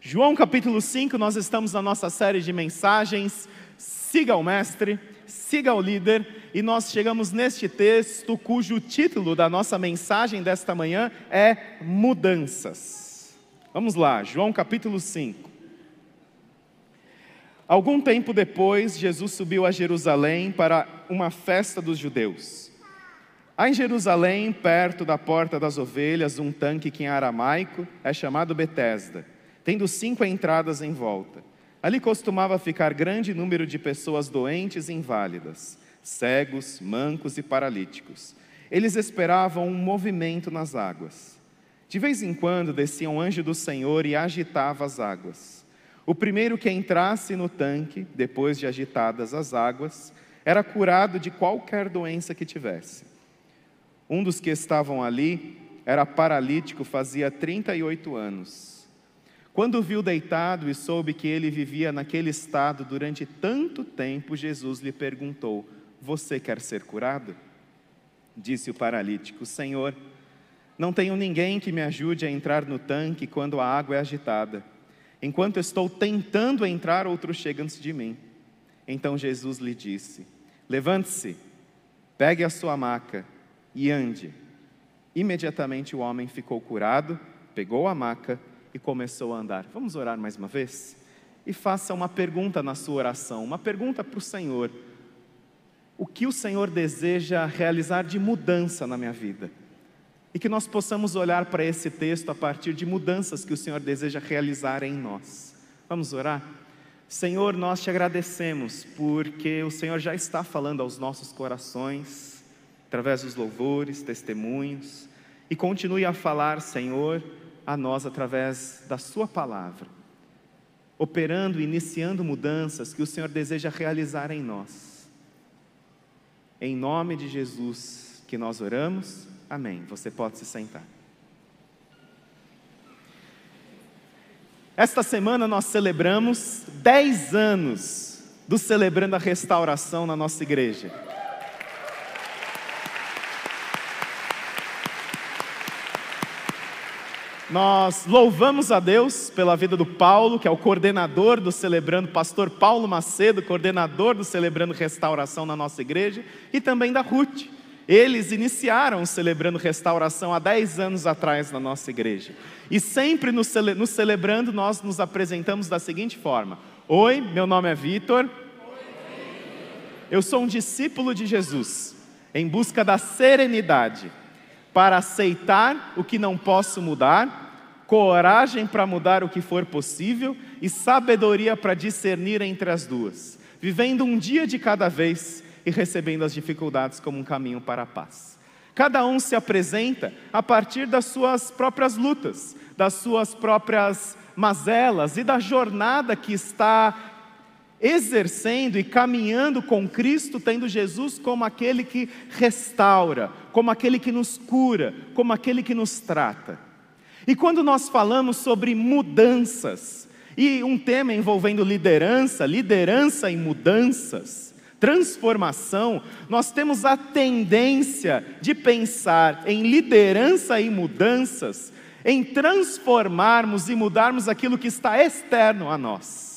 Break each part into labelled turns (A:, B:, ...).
A: João capítulo 5, nós estamos na nossa série de mensagens Siga o Mestre, Siga o Líder, e nós chegamos neste texto cujo título da nossa mensagem desta manhã é Mudanças. Vamos lá, João capítulo 5. Algum tempo depois, Jesus subiu a Jerusalém para uma festa dos judeus. Há em Jerusalém, perto da porta das ovelhas, um tanque que em aramaico é chamado Betesda tendo cinco entradas em volta. Ali costumava ficar grande número de pessoas doentes e inválidas, cegos, mancos e paralíticos. Eles esperavam um movimento nas águas. De vez em quando descia um anjo do Senhor e agitava as águas. O primeiro que entrasse no tanque, depois de agitadas as águas, era curado de qualquer doença que tivesse. Um dos que estavam ali era paralítico, fazia 38 anos. Quando o viu deitado e soube que ele vivia naquele estado durante tanto tempo, Jesus lhe perguntou: Você quer ser curado? Disse o paralítico: Senhor, não tenho ninguém que me ajude a entrar no tanque quando a água é agitada. Enquanto estou tentando entrar, outro chega antes de mim. Então Jesus lhe disse: Levante-se, pegue a sua maca e ande. Imediatamente o homem ficou curado, pegou a maca e começou a andar. Vamos orar mais uma vez? E faça uma pergunta na sua oração, uma pergunta para o Senhor. O que o Senhor deseja realizar de mudança na minha vida? E que nós possamos olhar para esse texto a partir de mudanças que o Senhor deseja realizar em nós. Vamos orar? Senhor, nós te agradecemos porque o Senhor já está falando aos nossos corações, através dos louvores, testemunhos, e continue a falar, Senhor, a nós através da Sua palavra, operando, iniciando mudanças que o Senhor deseja realizar em nós. Em nome de Jesus que nós oramos, amém. Você pode se sentar. Esta semana nós celebramos 10 anos do Celebrando a Restauração na nossa igreja. Nós louvamos a Deus pela vida do Paulo, que é o coordenador do Celebrando, pastor Paulo Macedo, coordenador do Celebrando Restauração na nossa igreja, e também da Ruth. Eles iniciaram o Celebrando Restauração há 10 anos atrás na nossa igreja. E sempre no, cele, no Celebrando nós nos apresentamos da seguinte forma: Oi, meu nome é Vitor. Eu sou um discípulo de Jesus, em busca da serenidade para aceitar o que não posso mudar, coragem para mudar o que for possível e sabedoria para discernir entre as duas, vivendo um dia de cada vez e recebendo as dificuldades como um caminho para a paz. Cada um se apresenta a partir das suas próprias lutas, das suas próprias mazelas e da jornada que está exercendo e caminhando com Cristo, tendo Jesus como aquele que restaura, como aquele que nos cura, como aquele que nos trata. E quando nós falamos sobre mudanças, e um tema envolvendo liderança, liderança e mudanças, transformação, nós temos a tendência de pensar em liderança e mudanças, em transformarmos e mudarmos aquilo que está externo a nós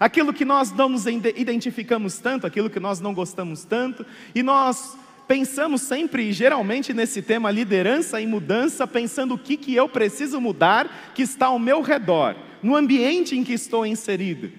A: aquilo que nós não nos identificamos tanto, aquilo que nós não gostamos tanto, e nós pensamos sempre, geralmente nesse tema liderança e mudança, pensando o que, que eu preciso mudar que está ao meu redor, no ambiente em que estou inserido.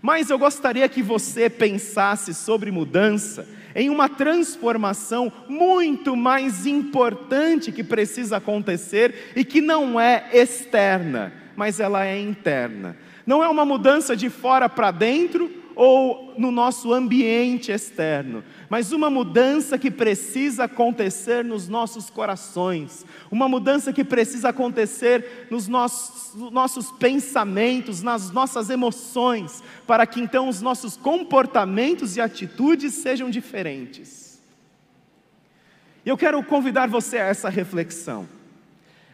A: Mas eu gostaria que você pensasse sobre mudança em uma transformação muito mais importante que precisa acontecer e que não é externa, mas ela é interna. Não é uma mudança de fora para dentro ou no nosso ambiente externo, mas uma mudança que precisa acontecer nos nossos corações, uma mudança que precisa acontecer nos nossos, nossos pensamentos, nas nossas emoções, para que então os nossos comportamentos e atitudes sejam diferentes. Eu quero convidar você a essa reflexão.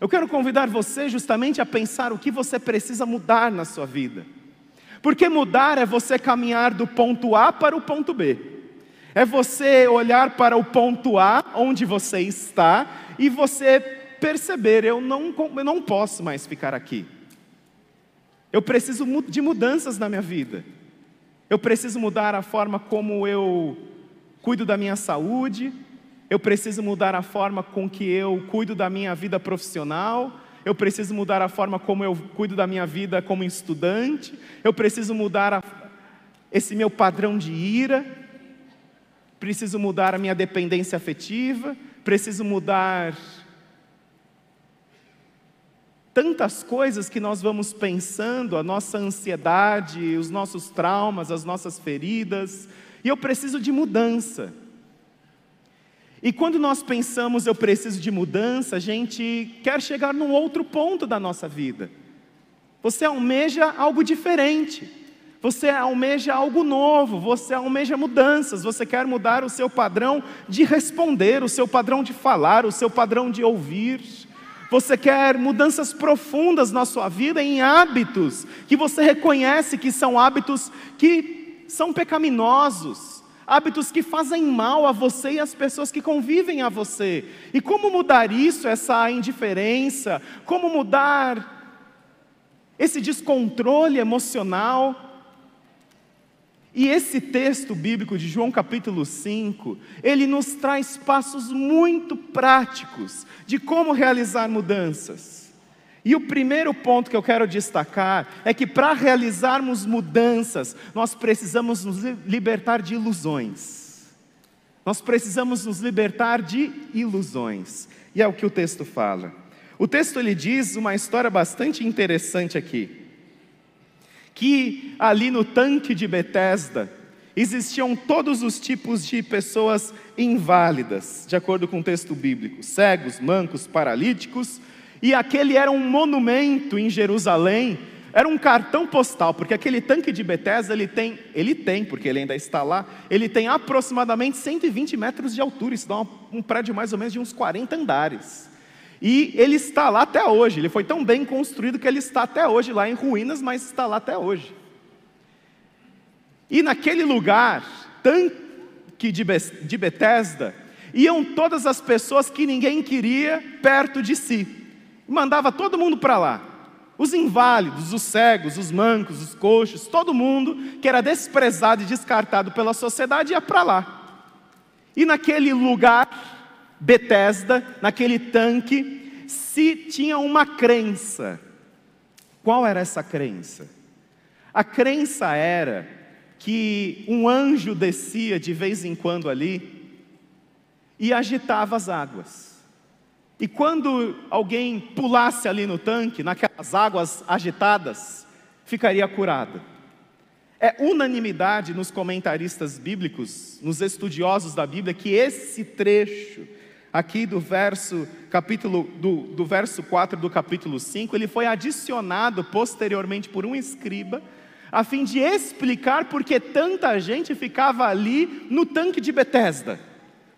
A: Eu quero convidar você justamente a pensar o que você precisa mudar na sua vida. Porque mudar é você caminhar do ponto A para o ponto B. É você olhar para o ponto A, onde você está, e você perceber: eu não, eu não posso mais ficar aqui. Eu preciso de mudanças na minha vida. Eu preciso mudar a forma como eu cuido da minha saúde, eu preciso mudar a forma com que eu cuido da minha vida profissional, eu preciso mudar a forma como eu cuido da minha vida como estudante, eu preciso mudar a, esse meu padrão de ira, preciso mudar a minha dependência afetiva, preciso mudar tantas coisas que nós vamos pensando, a nossa ansiedade, os nossos traumas, as nossas feridas, e eu preciso de mudança. E quando nós pensamos eu preciso de mudança, a gente quer chegar num outro ponto da nossa vida. Você almeja algo diferente. Você almeja algo novo, você almeja mudanças, você quer mudar o seu padrão de responder, o seu padrão de falar, o seu padrão de ouvir. Você quer mudanças profundas na sua vida em hábitos que você reconhece que são hábitos que são pecaminosos, hábitos que fazem mal a você e às pessoas que convivem a você. E como mudar isso, essa indiferença? Como mudar esse descontrole emocional? E esse texto bíblico de João capítulo 5, ele nos traz passos muito práticos de como realizar mudanças. E o primeiro ponto que eu quero destacar é que para realizarmos mudanças, nós precisamos nos libertar de ilusões. Nós precisamos nos libertar de ilusões. E é o que o texto fala. O texto ele diz uma história bastante interessante aqui. Que ali no tanque de Betesda existiam todos os tipos de pessoas inválidas, de acordo com o texto bíblico: cegos, mancos, paralíticos, e aquele era um monumento em Jerusalém, era um cartão postal, porque aquele tanque de Bethesda, ele tem, ele tem, porque ele ainda está lá, ele tem aproximadamente 120 metros de altura, isso dá um, prédio mais ou menos de uns 40 andares. E ele está lá até hoje, ele foi tão bem construído que ele está até hoje lá em ruínas, mas está lá até hoje. E naquele lugar, tanque de, de Betesda, iam todas as pessoas que ninguém queria perto de si mandava todo mundo para lá. Os inválidos, os cegos, os mancos, os coxos, todo mundo que era desprezado e descartado pela sociedade ia para lá. E naquele lugar, Betesda, naquele tanque, se tinha uma crença. Qual era essa crença? A crença era que um anjo descia de vez em quando ali e agitava as águas. E quando alguém pulasse ali no tanque, naquelas águas agitadas, ficaria curado. É unanimidade nos comentaristas bíblicos, nos estudiosos da Bíblia, que esse trecho aqui do verso capítulo do, do verso 4 do capítulo 5, ele foi adicionado posteriormente por um escriba, a fim de explicar por que tanta gente ficava ali no tanque de Betesda.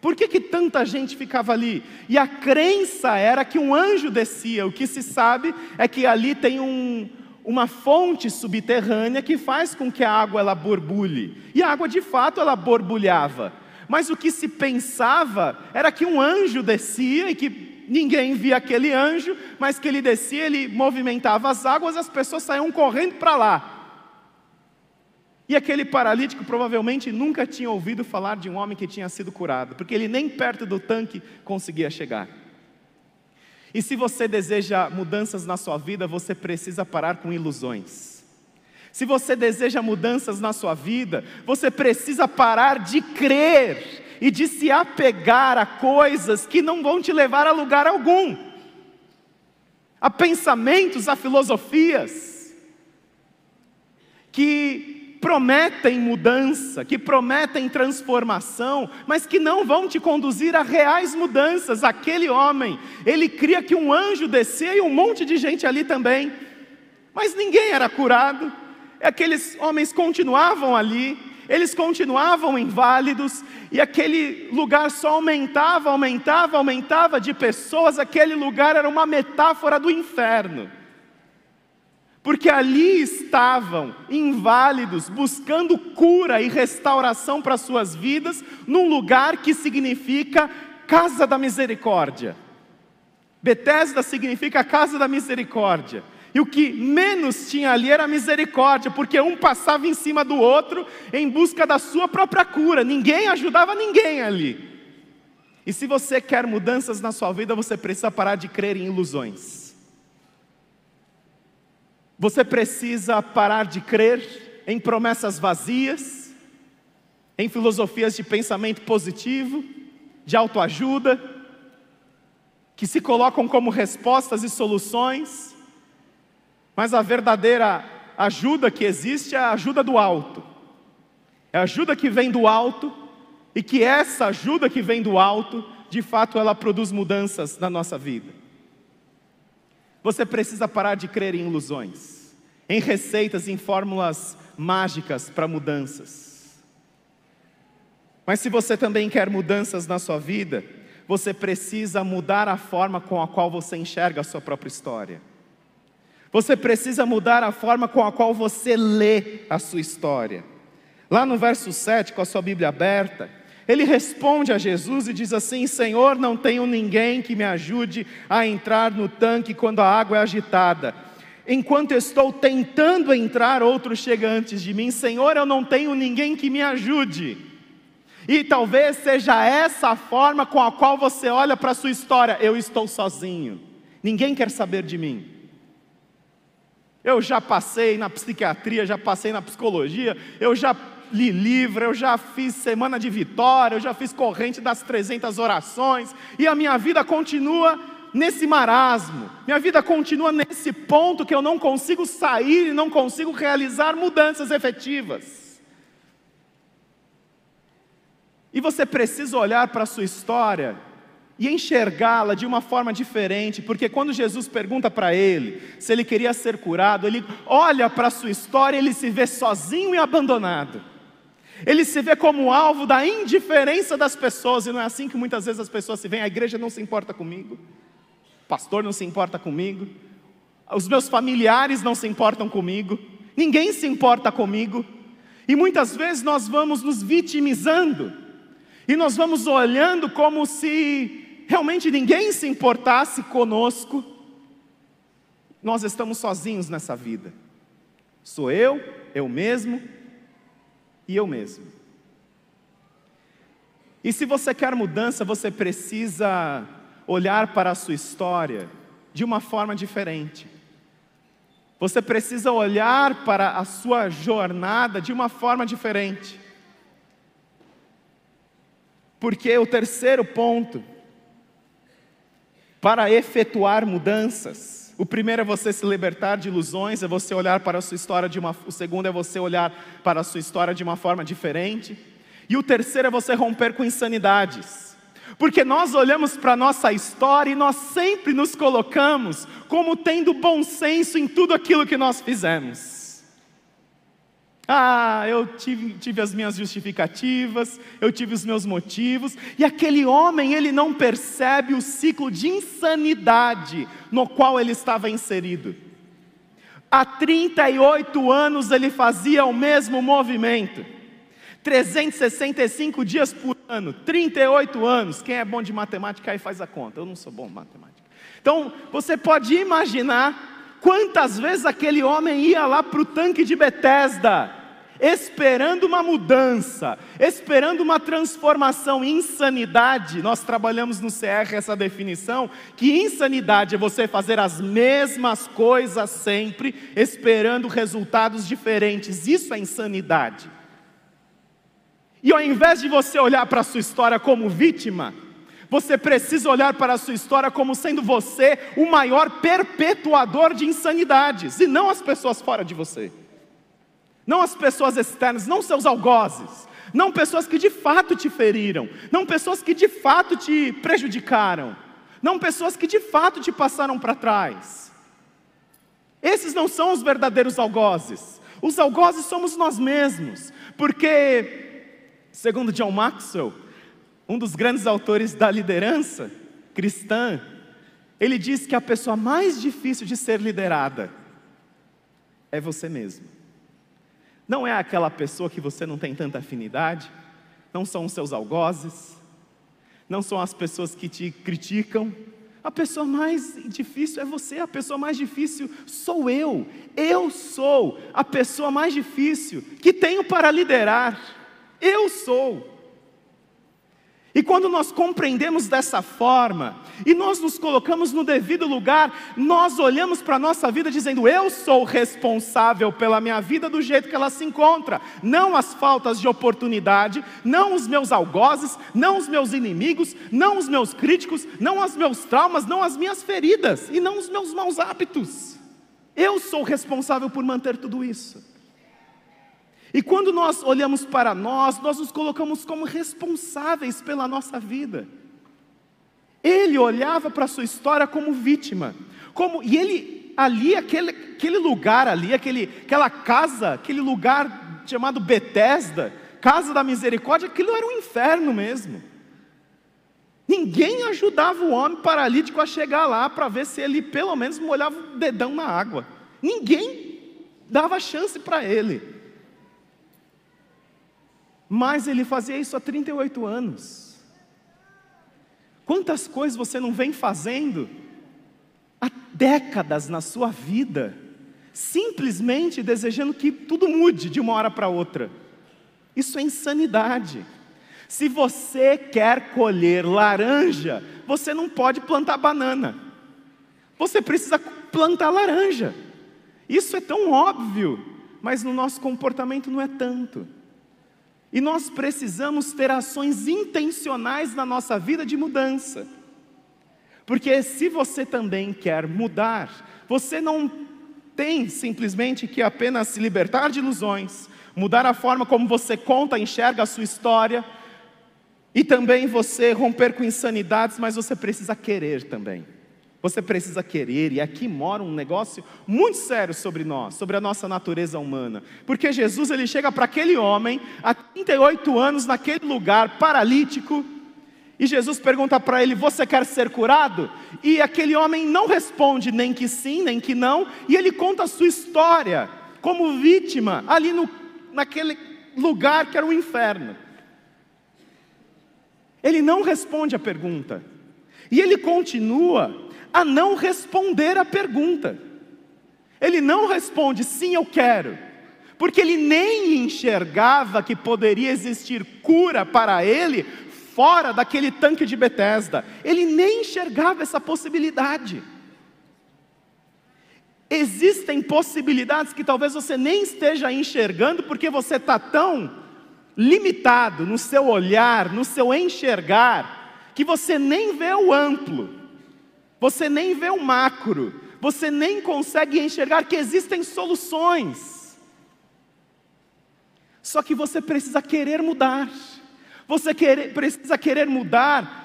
A: Por que, que tanta gente ficava ali? E a crença era que um anjo descia. O que se sabe é que ali tem um, uma fonte subterrânea que faz com que a água ela borbulhe. E a água de fato ela borbulhava. Mas o que se pensava era que um anjo descia e que ninguém via aquele anjo, mas que ele descia, ele movimentava as águas, as pessoas saíam correndo para lá. E aquele paralítico provavelmente nunca tinha ouvido falar de um homem que tinha sido curado, porque ele nem perto do tanque conseguia chegar. E se você deseja mudanças na sua vida, você precisa parar com ilusões. Se você deseja mudanças na sua vida, você precisa parar de crer e de se apegar a coisas que não vão te levar a lugar algum, a pensamentos, a filosofias, que prometem mudança, que prometem transformação, mas que não vão te conduzir a reais mudanças. Aquele homem, ele cria que um anjo descia e um monte de gente ali também, mas ninguém era curado. Aqueles homens continuavam ali, eles continuavam inválidos, e aquele lugar só aumentava, aumentava, aumentava de pessoas, aquele lugar era uma metáfora do inferno porque ali estavam inválidos, buscando cura e restauração para suas vidas, num lugar que significa casa da misericórdia. Betesda significa casa da misericórdia. E o que menos tinha ali era misericórdia, porque um passava em cima do outro em busca da sua própria cura, ninguém ajudava ninguém ali. E se você quer mudanças na sua vida, você precisa parar de crer em ilusões. Você precisa parar de crer em promessas vazias, em filosofias de pensamento positivo, de autoajuda, que se colocam como respostas e soluções, mas a verdadeira ajuda que existe é a ajuda do alto, é a ajuda que vem do alto e que essa ajuda que vem do alto, de fato, ela produz mudanças na nossa vida. Você precisa parar de crer em ilusões, em receitas, em fórmulas mágicas para mudanças. Mas se você também quer mudanças na sua vida, você precisa mudar a forma com a qual você enxerga a sua própria história. Você precisa mudar a forma com a qual você lê a sua história. Lá no verso 7, com a sua Bíblia aberta, ele responde a Jesus e diz assim: Senhor, não tenho ninguém que me ajude a entrar no tanque quando a água é agitada. Enquanto estou tentando entrar, outro chega antes de mim. Senhor, eu não tenho ninguém que me ajude. E talvez seja essa a forma com a qual você olha para a sua história. Eu estou sozinho. Ninguém quer saber de mim. Eu já passei na psiquiatria, já passei na psicologia, eu já li livro, eu já fiz semana de vitória, eu já fiz corrente das 300 orações, e a minha vida continua nesse marasmo, minha vida continua nesse ponto que eu não consigo sair e não consigo realizar mudanças efetivas. E você precisa olhar para a sua história e enxergá-la de uma forma diferente, porque quando Jesus pergunta para ele se ele queria ser curado, ele olha para a sua história e ele se vê sozinho e abandonado. Ele se vê como alvo da indiferença das pessoas, e não é assim que muitas vezes as pessoas se veem, a igreja não se importa comigo, o pastor não se importa comigo, os meus familiares não se importam comigo, ninguém se importa comigo, e muitas vezes nós vamos nos vitimizando, e nós vamos olhando como se realmente ninguém se importasse conosco, nós estamos sozinhos nessa vida. Sou eu, eu mesmo, e eu mesmo. E se você quer mudança, você precisa olhar para a sua história de uma forma diferente. Você precisa olhar para a sua jornada de uma forma diferente. Porque o terceiro ponto, para efetuar mudanças, o primeiro é você se libertar de ilusões, é você olhar para a sua história de uma, o segundo é você olhar para a sua história de uma forma diferente. E o terceiro é você romper com insanidades. Porque nós olhamos para a nossa história e nós sempre nos colocamos como tendo bom senso em tudo aquilo que nós fizemos. Ah, eu tive, tive, as minhas justificativas, eu tive os meus motivos, e aquele homem, ele não percebe o ciclo de insanidade no qual ele estava inserido. Há 38 anos ele fazia o mesmo movimento, 365 dias por ano, 38 anos. Quem é bom de matemática aí faz a conta, eu não sou bom de matemática. Então, você pode imaginar Quantas vezes aquele homem ia lá para o tanque de Betesda, esperando uma mudança, esperando uma transformação. Insanidade, nós trabalhamos no CR essa definição, que insanidade é você fazer as mesmas coisas sempre, esperando resultados diferentes. Isso é insanidade. E ao invés de você olhar para a sua história como vítima, você precisa olhar para a sua história como sendo você o maior perpetuador de insanidades, e não as pessoas fora de você, não as pessoas externas, não seus algozes, não pessoas que de fato te feriram, não pessoas que de fato te prejudicaram, não pessoas que de fato te passaram para trás. Esses não são os verdadeiros algozes. Os algozes somos nós mesmos, porque, segundo John Maxwell, um dos grandes autores da liderança cristã, ele diz que a pessoa mais difícil de ser liderada é você mesmo. Não é aquela pessoa que você não tem tanta afinidade, não são os seus algozes, não são as pessoas que te criticam. A pessoa mais difícil é você, a pessoa mais difícil sou eu. Eu sou a pessoa mais difícil que tenho para liderar. Eu sou. E quando nós compreendemos dessa forma, e nós nos colocamos no devido lugar, nós olhamos para a nossa vida dizendo: Eu sou responsável pela minha vida do jeito que ela se encontra, não as faltas de oportunidade, não os meus algozes, não os meus inimigos, não os meus críticos, não os meus traumas, não as minhas feridas e não os meus maus hábitos. Eu sou responsável por manter tudo isso. E quando nós olhamos para nós, nós nos colocamos como responsáveis pela nossa vida. Ele olhava para a sua história como vítima, como e ele ali aquele, aquele lugar ali, aquele, aquela casa, aquele lugar chamado Betesda, casa da misericórdia, aquilo era um inferno mesmo. Ninguém ajudava o homem paralítico a chegar lá para ver se ele pelo menos molhava o dedão na água. Ninguém dava chance para ele. Mas ele fazia isso há 38 anos. Quantas coisas você não vem fazendo há décadas na sua vida, simplesmente desejando que tudo mude de uma hora para outra? Isso é insanidade. Se você quer colher laranja, você não pode plantar banana. Você precisa plantar laranja. Isso é tão óbvio, mas no nosso comportamento não é tanto. E nós precisamos ter ações intencionais na nossa vida de mudança. Porque se você também quer mudar, você não tem simplesmente que apenas se libertar de ilusões, mudar a forma como você conta, enxerga a sua história, e também você romper com insanidades, mas você precisa querer também. Você precisa querer, e aqui mora um negócio muito sério sobre nós, sobre a nossa natureza humana. Porque Jesus ele chega para aquele homem, há 38 anos, naquele lugar, paralítico, e Jesus pergunta para ele: Você quer ser curado? E aquele homem não responde nem que sim, nem que não, e ele conta a sua história como vítima, ali no, naquele lugar que era o inferno. Ele não responde a pergunta, e ele continua a não responder a pergunta. Ele não responde sim, eu quero, porque ele nem enxergava que poderia existir cura para ele fora daquele tanque de Betesda. Ele nem enxergava essa possibilidade. Existem possibilidades que talvez você nem esteja enxergando porque você está tão limitado no seu olhar, no seu enxergar, que você nem vê o amplo. Você nem vê o macro, você nem consegue enxergar que existem soluções. Só que você precisa querer mudar. Você precisa querer mudar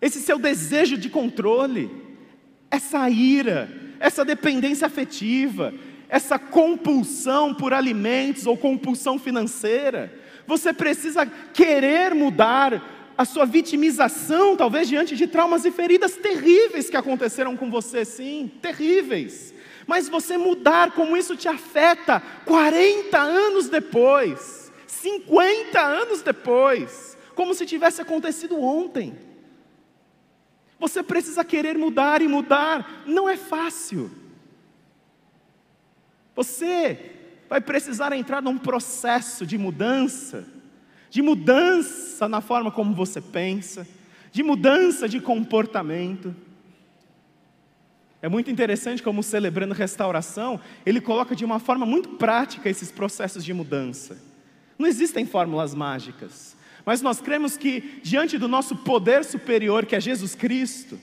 A: esse seu desejo de controle, essa ira, essa dependência afetiva, essa compulsão por alimentos ou compulsão financeira. Você precisa querer mudar a sua vitimização, talvez diante de traumas e feridas terríveis que aconteceram com você, sim, terríveis. Mas você mudar como isso te afeta 40 anos depois, 50 anos depois, como se tivesse acontecido ontem. Você precisa querer mudar e mudar não é fácil. Você vai precisar entrar num processo de mudança de mudança na forma como você pensa, de mudança de comportamento. É muito interessante como celebrando restauração, ele coloca de uma forma muito prática esses processos de mudança. Não existem fórmulas mágicas, mas nós cremos que diante do nosso poder superior, que é Jesus Cristo,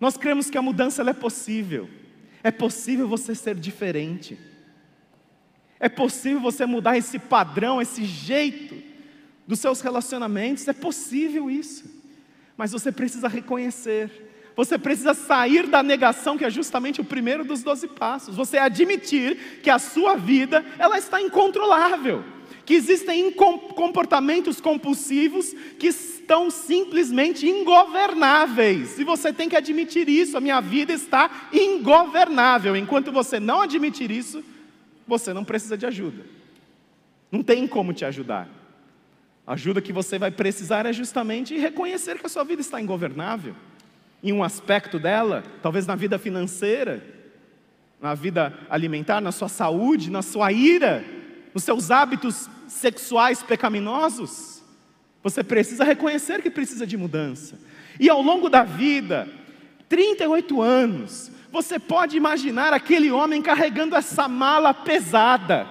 A: nós cremos que a mudança é possível. É possível você ser diferente. É possível você mudar esse padrão, esse jeito dos seus relacionamentos, é possível isso. Mas você precisa reconhecer, você precisa sair da negação, que é justamente o primeiro dos doze passos. Você admitir que a sua vida ela está incontrolável, que existem comportamentos compulsivos que estão simplesmente ingovernáveis. E você tem que admitir isso. A minha vida está ingovernável. Enquanto você não admitir isso, você não precisa de ajuda. Não tem como te ajudar. A ajuda que você vai precisar é justamente reconhecer que a sua vida está ingovernável. em um aspecto dela, talvez na vida financeira, na vida alimentar, na sua saúde, na sua ira, nos seus hábitos sexuais pecaminosos, você precisa reconhecer que precisa de mudança. E ao longo da vida, 38 anos, você pode imaginar aquele homem carregando essa mala pesada,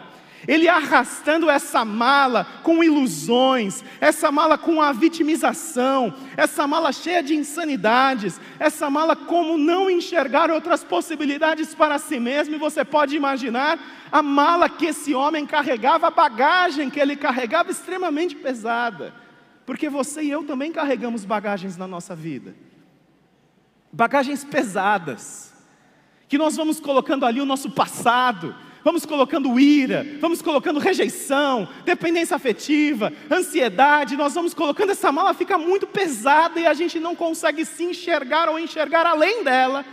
A: ele arrastando essa mala com ilusões, essa mala com a vitimização, essa mala cheia de insanidades, essa mala como não enxergar outras possibilidades para si mesmo, e você pode imaginar a mala que esse homem carregava, a bagagem que ele carregava extremamente pesada, porque você e eu também carregamos bagagens na nossa vida, bagagens pesadas, que nós vamos colocando ali o nosso passado, vamos colocando ira, vamos colocando rejeição, dependência afetiva, ansiedade, nós vamos colocando essa mala, fica muito pesada e a gente não consegue se enxergar ou enxergar além dela,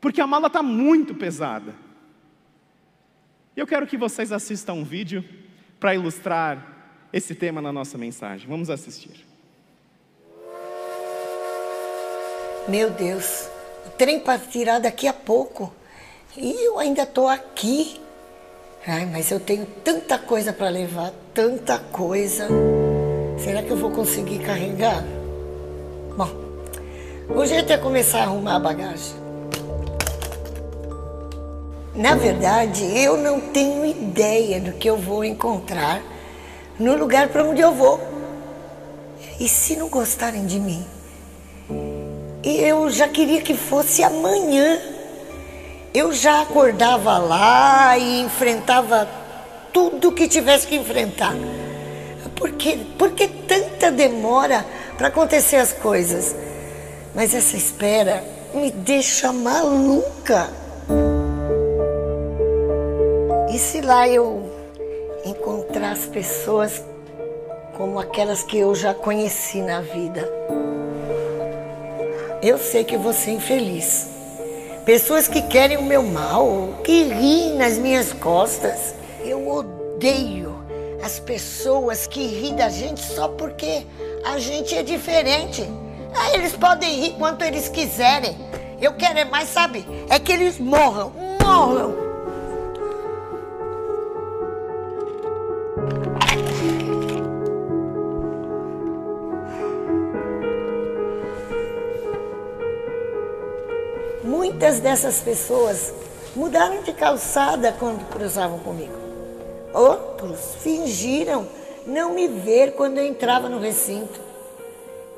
A: porque a mala está muito pesada. Eu quero que vocês assistam um vídeo para ilustrar esse tema na nossa mensagem. Vamos assistir.
B: Meu Deus, trem para tirar daqui a pouco. E eu ainda estou aqui. Ai, mas eu tenho tanta coisa para levar, tanta coisa. Será que eu vou conseguir carregar? Bom, o jeito é começar a arrumar a bagagem. Na verdade, eu não tenho ideia do que eu vou encontrar no lugar para onde eu vou. E se não gostarem de mim? Eu já queria que fosse amanhã eu já acordava lá e enfrentava tudo que tivesse que enfrentar. Por que, por que tanta demora para acontecer as coisas? Mas essa espera me deixa maluca. E se lá eu encontrar as pessoas como aquelas que eu já conheci na vida? Eu sei que vou ser infeliz. Pessoas que querem o meu mal, que riem nas minhas costas. Eu odeio as pessoas que riem da gente só porque a gente é diferente. Ah, eles podem rir quanto eles quiserem. Eu quero é mais, sabe? É que eles morram, morram. Muitas dessas pessoas mudaram de calçada quando cruzavam comigo. Outros fingiram não me ver quando eu entrava no recinto.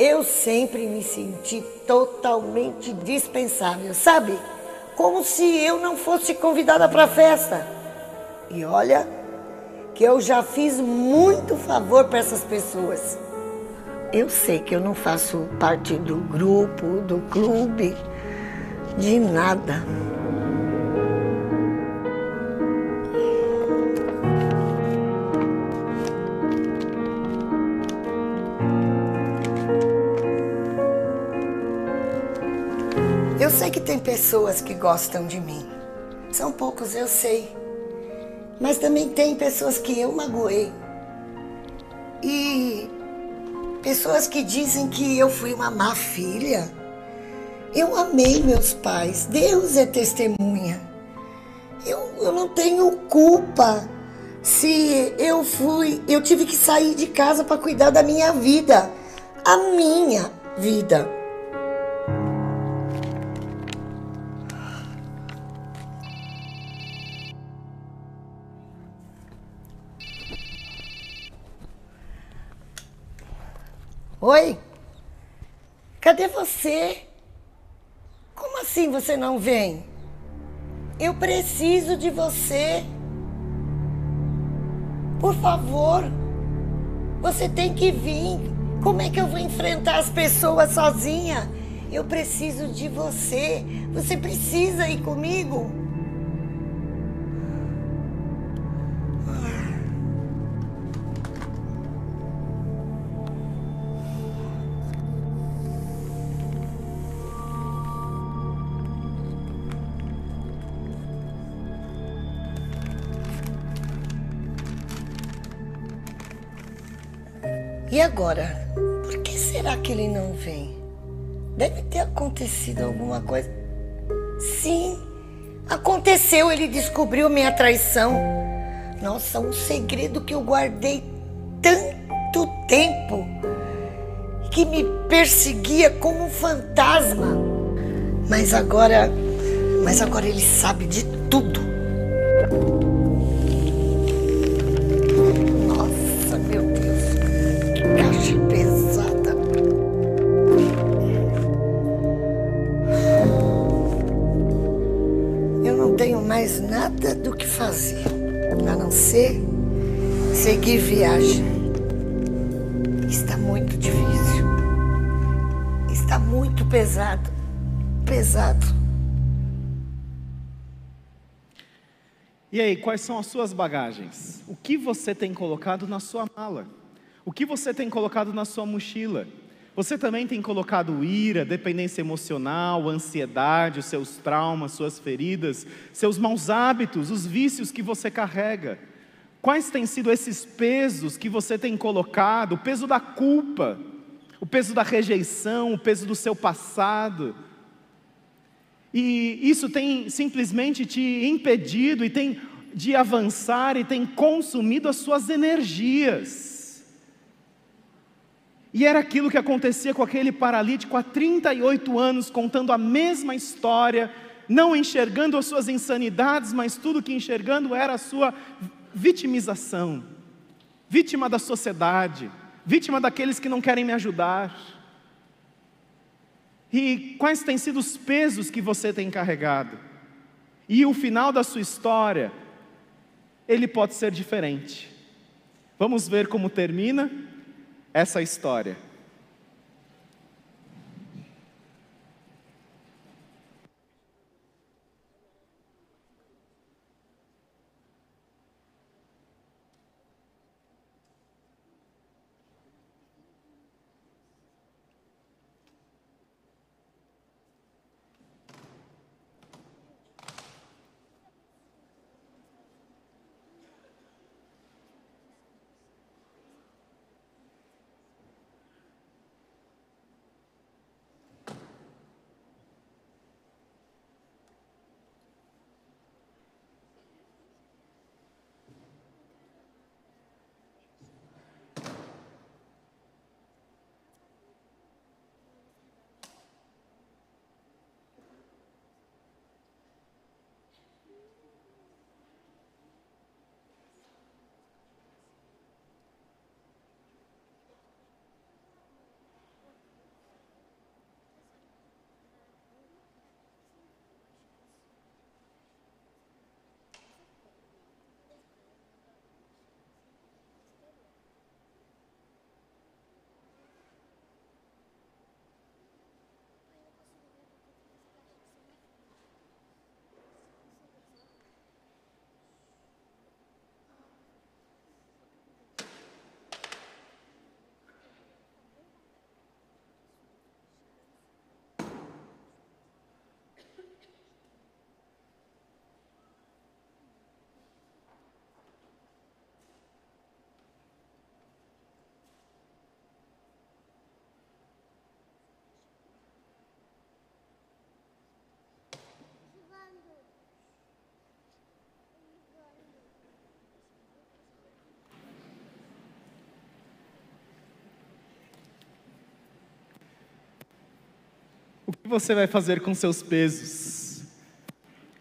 B: Eu sempre me senti totalmente dispensável, sabe? Como se eu não fosse convidada para a festa. E olha que eu já fiz muito favor para essas pessoas. Eu sei que eu não faço parte do grupo, do clube, de nada. Eu sei que tem pessoas que gostam de mim. São poucos, eu sei. Mas também tem pessoas que eu magoei. E pessoas que dizem que eu fui uma má filha eu amei meus pais, Deus é testemunha. Eu, eu não tenho culpa se eu fui, eu tive que sair de casa para cuidar da minha vida, a minha vida. Oi? Cadê você? Como assim você não vem? Eu preciso de você. Por favor, você tem que vir. Como é que eu vou enfrentar as pessoas sozinha? Eu preciso de você. Você precisa ir comigo. E agora? Por que será que ele não vem? Deve ter acontecido alguma coisa. Sim, aconteceu. Ele descobriu minha traição. Nossa, um segredo que eu guardei tanto tempo que me perseguia como um fantasma. Mas agora, mas agora ele sabe de tudo. Fazer, a não ser seguir viagem. Está muito difícil. Está muito pesado. Pesado.
A: E aí, quais são as suas bagagens? O que você tem colocado na sua mala? O que você tem colocado na sua mochila? Você também tem colocado ira, dependência emocional, ansiedade, os seus traumas, suas feridas, seus maus hábitos, os vícios que você carrega. Quais têm sido esses pesos que você tem colocado? O peso da culpa, o peso da rejeição, o peso do seu passado. E isso tem simplesmente te impedido e tem de avançar e tem consumido as suas energias. E era aquilo que acontecia com aquele paralítico há 38 anos, contando a mesma história, não enxergando as suas insanidades, mas tudo que enxergando era a sua vitimização, vítima da sociedade, vítima daqueles que não querem me ajudar. E quais têm sido os pesos que você tem carregado? E o final da sua história, ele pode ser diferente. Vamos ver como termina essa história. Que você vai fazer com seus pesos?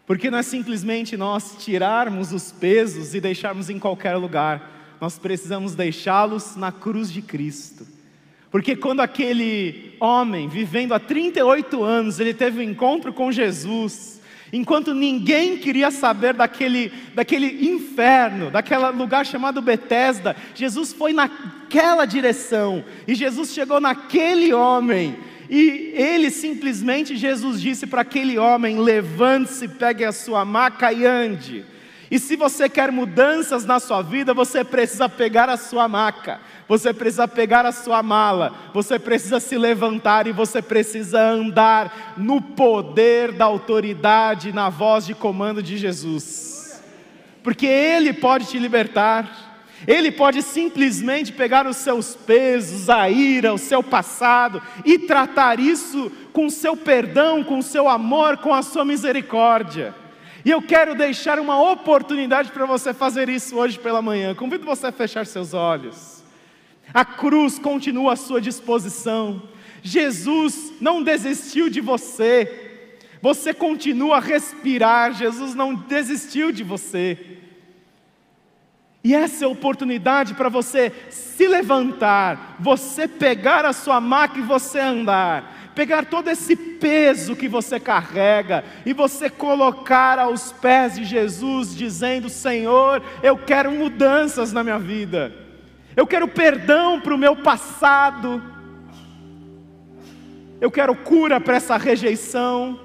A: Porque não é simplesmente nós tirarmos os pesos e deixarmos em qualquer lugar, nós precisamos deixá-los na cruz de Cristo. Porque quando aquele homem, vivendo há 38 anos, ele teve um encontro com Jesus, enquanto ninguém queria saber daquele, daquele inferno, daquele lugar chamado Betesda, Jesus foi naquela direção, e Jesus chegou naquele homem, e ele simplesmente, Jesus disse para aquele homem: levante-se, pegue a sua maca e ande. E se você quer mudanças na sua vida, você precisa pegar a sua maca, você precisa pegar a sua mala, você precisa se levantar e você precisa andar no poder da autoridade, na voz de comando de Jesus, porque Ele pode te libertar. Ele pode simplesmente pegar os seus pesos, a ira, o seu passado e tratar isso com o seu perdão, com o seu amor, com a sua misericórdia. E eu quero deixar uma oportunidade para você fazer isso hoje pela manhã. Convido você a fechar seus olhos. A cruz continua à sua disposição. Jesus não desistiu de você. Você continua a respirar. Jesus não desistiu de você. E essa é a oportunidade para você se levantar, você pegar a sua maca e você andar, pegar todo esse peso que você carrega e você colocar aos pés de Jesus, dizendo: Senhor, eu quero mudanças na minha vida, eu quero perdão para o meu passado, eu quero cura para essa rejeição.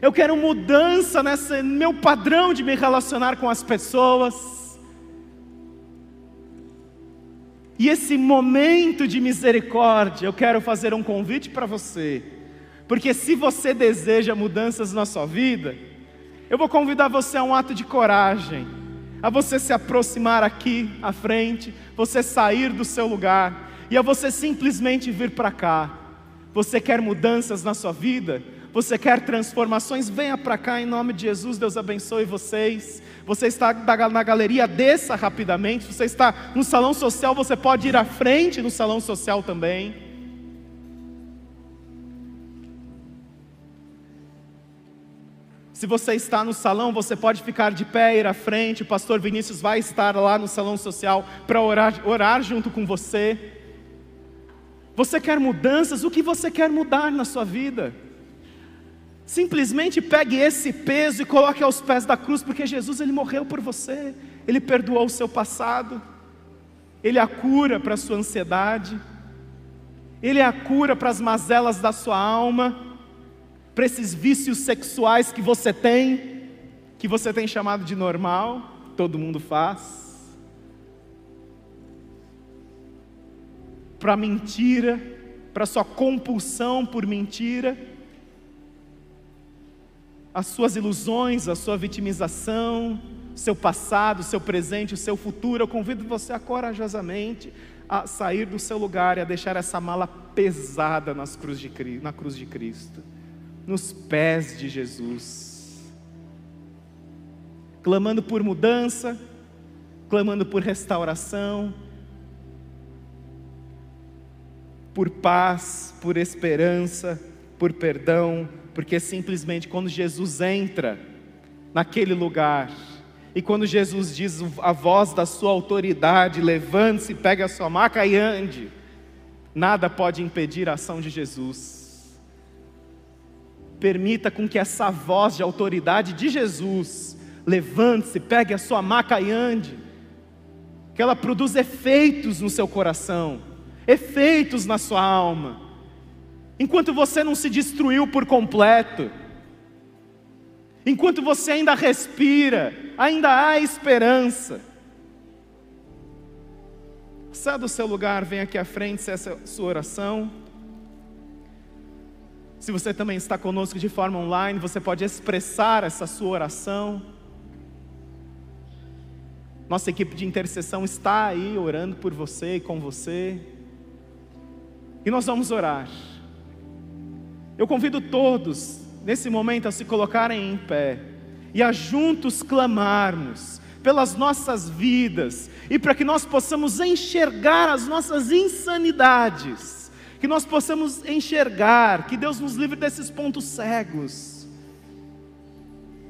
A: Eu quero mudança nesse meu padrão de me relacionar com as pessoas. E esse momento de misericórdia, eu quero fazer um convite para você, porque se você deseja mudanças na sua vida, eu vou convidar você a um ato de coragem, a você se aproximar aqui à frente, você sair do seu lugar e a você simplesmente vir para cá. Você quer mudanças na sua vida? Você quer transformações? Venha para cá em nome de Jesus. Deus abençoe vocês. Você está na galeria, desça rapidamente. Você está no salão social, você pode ir à frente no salão social também. Se você está no salão, você pode ficar de pé, ir à frente. O pastor Vinícius vai estar lá no salão social para orar, orar junto com você. Você quer mudanças? O que você quer mudar na sua vida? Simplesmente pegue esse peso e coloque aos pés da cruz, porque Jesus ele morreu por você, ele perdoou o seu passado, ele é a cura para a sua ansiedade, ele é a cura para as mazelas da sua alma, para esses vícios sexuais que você tem, que você tem chamado de normal, todo mundo faz. Para mentira, para sua compulsão por mentira as suas ilusões, a sua vitimização, seu passado, seu presente, o seu futuro. Eu convido você a corajosamente a sair do seu lugar e a deixar essa mala pesada nas cruz de, na cruz de Cristo, nos pés de Jesus, clamando por mudança, clamando por restauração, por paz, por esperança, por perdão, porque simplesmente quando Jesus entra naquele lugar, e quando Jesus diz a voz da sua autoridade, levante-se, pegue a sua maca e ande, nada pode impedir a ação de Jesus. Permita com que essa voz de autoridade de Jesus, levante-se, pegue a sua maca e ande, que ela produza efeitos no seu coração, efeitos na sua alma enquanto você não se destruiu por completo, enquanto você ainda respira, ainda há esperança. Saia do seu lugar, vem aqui à frente, se essa é a sua oração. Se você também está conosco de forma online, você pode expressar essa sua oração. Nossa equipe de intercessão está aí orando por você e com você. E nós vamos orar. Eu convido todos, nesse momento, a se colocarem em pé e a juntos clamarmos pelas nossas vidas e para que nós possamos enxergar as nossas insanidades, que nós possamos enxergar, que Deus nos livre desses pontos cegos,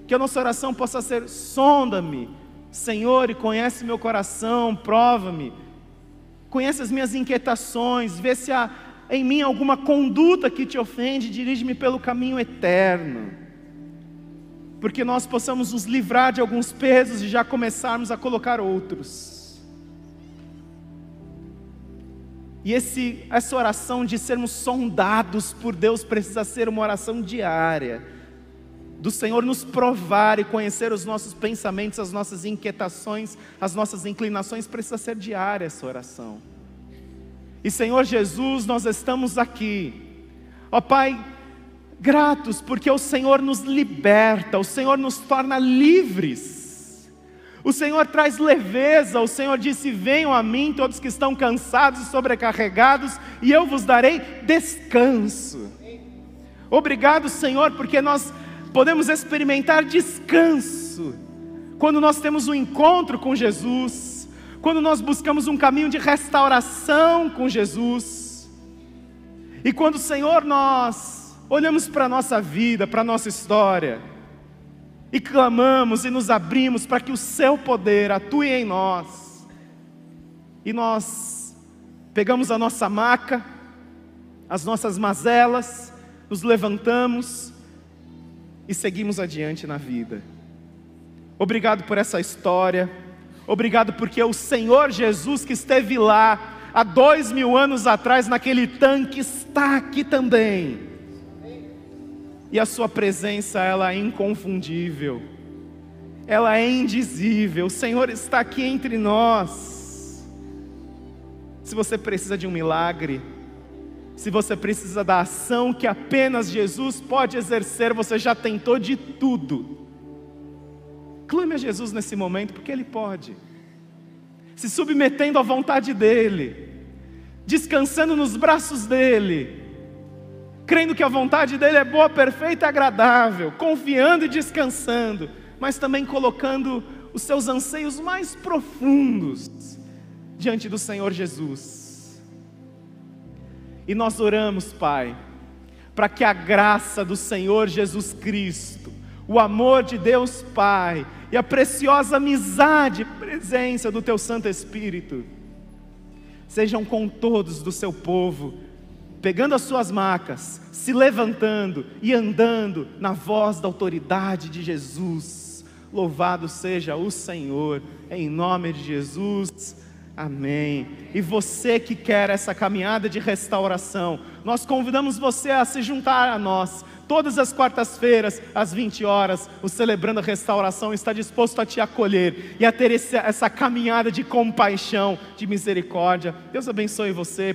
A: que a nossa oração possa ser: sonda-me, Senhor, e conhece meu coração, prova-me, conhece as minhas inquietações, vê se há em mim alguma conduta que te ofende, dirige-me pelo caminho eterno. Porque nós possamos nos livrar de alguns pesos e já começarmos a colocar outros. E esse, essa oração de sermos sondados por Deus precisa ser uma oração diária. Do Senhor nos provar e conhecer os nossos pensamentos, as nossas inquietações, as nossas inclinações, precisa ser diária essa oração. E Senhor Jesus, nós estamos aqui, ó Pai, gratos porque o Senhor nos liberta, o Senhor nos torna livres. O Senhor traz leveza, o Senhor disse: Venham a mim todos que estão cansados e sobrecarregados, e eu vos darei descanso. Obrigado, Senhor, porque nós podemos experimentar descanso quando nós temos um encontro com Jesus, quando nós buscamos um caminho de restauração com Jesus, e quando, Senhor, nós olhamos para a nossa vida, para a nossa história, e clamamos e nos abrimos para que o Seu poder atue em nós, e nós pegamos a nossa maca, as nossas mazelas, nos levantamos e seguimos adiante na vida. Obrigado por essa história. Obrigado porque o Senhor Jesus que esteve lá há dois mil anos atrás naquele tanque está aqui também. E a sua presença ela é inconfundível. Ela é indizível. O Senhor está aqui entre nós. Se você precisa de um milagre, se você precisa da ação que apenas Jesus pode exercer, você já tentou de tudo Clame a Jesus nesse momento, porque Ele pode. Se submetendo à vontade dEle, descansando nos braços dEle, crendo que a vontade dEle é boa, perfeita e agradável, confiando e descansando, mas também colocando os seus anseios mais profundos diante do Senhor Jesus. E nós oramos, Pai, para que a graça do Senhor Jesus Cristo, o amor de Deus Pai e a preciosa amizade e presença do Teu Santo Espírito sejam com todos do seu povo, pegando as suas macas, se levantando e andando na voz da autoridade de Jesus. Louvado seja o Senhor, em nome de Jesus. Amém. E você que quer essa caminhada de restauração, nós convidamos você a se juntar a nós Todas as quartas-feiras, às 20 horas, o Celebrando a Restauração está disposto a te acolher e a ter esse, essa caminhada de compaixão, de misericórdia. Deus abençoe você.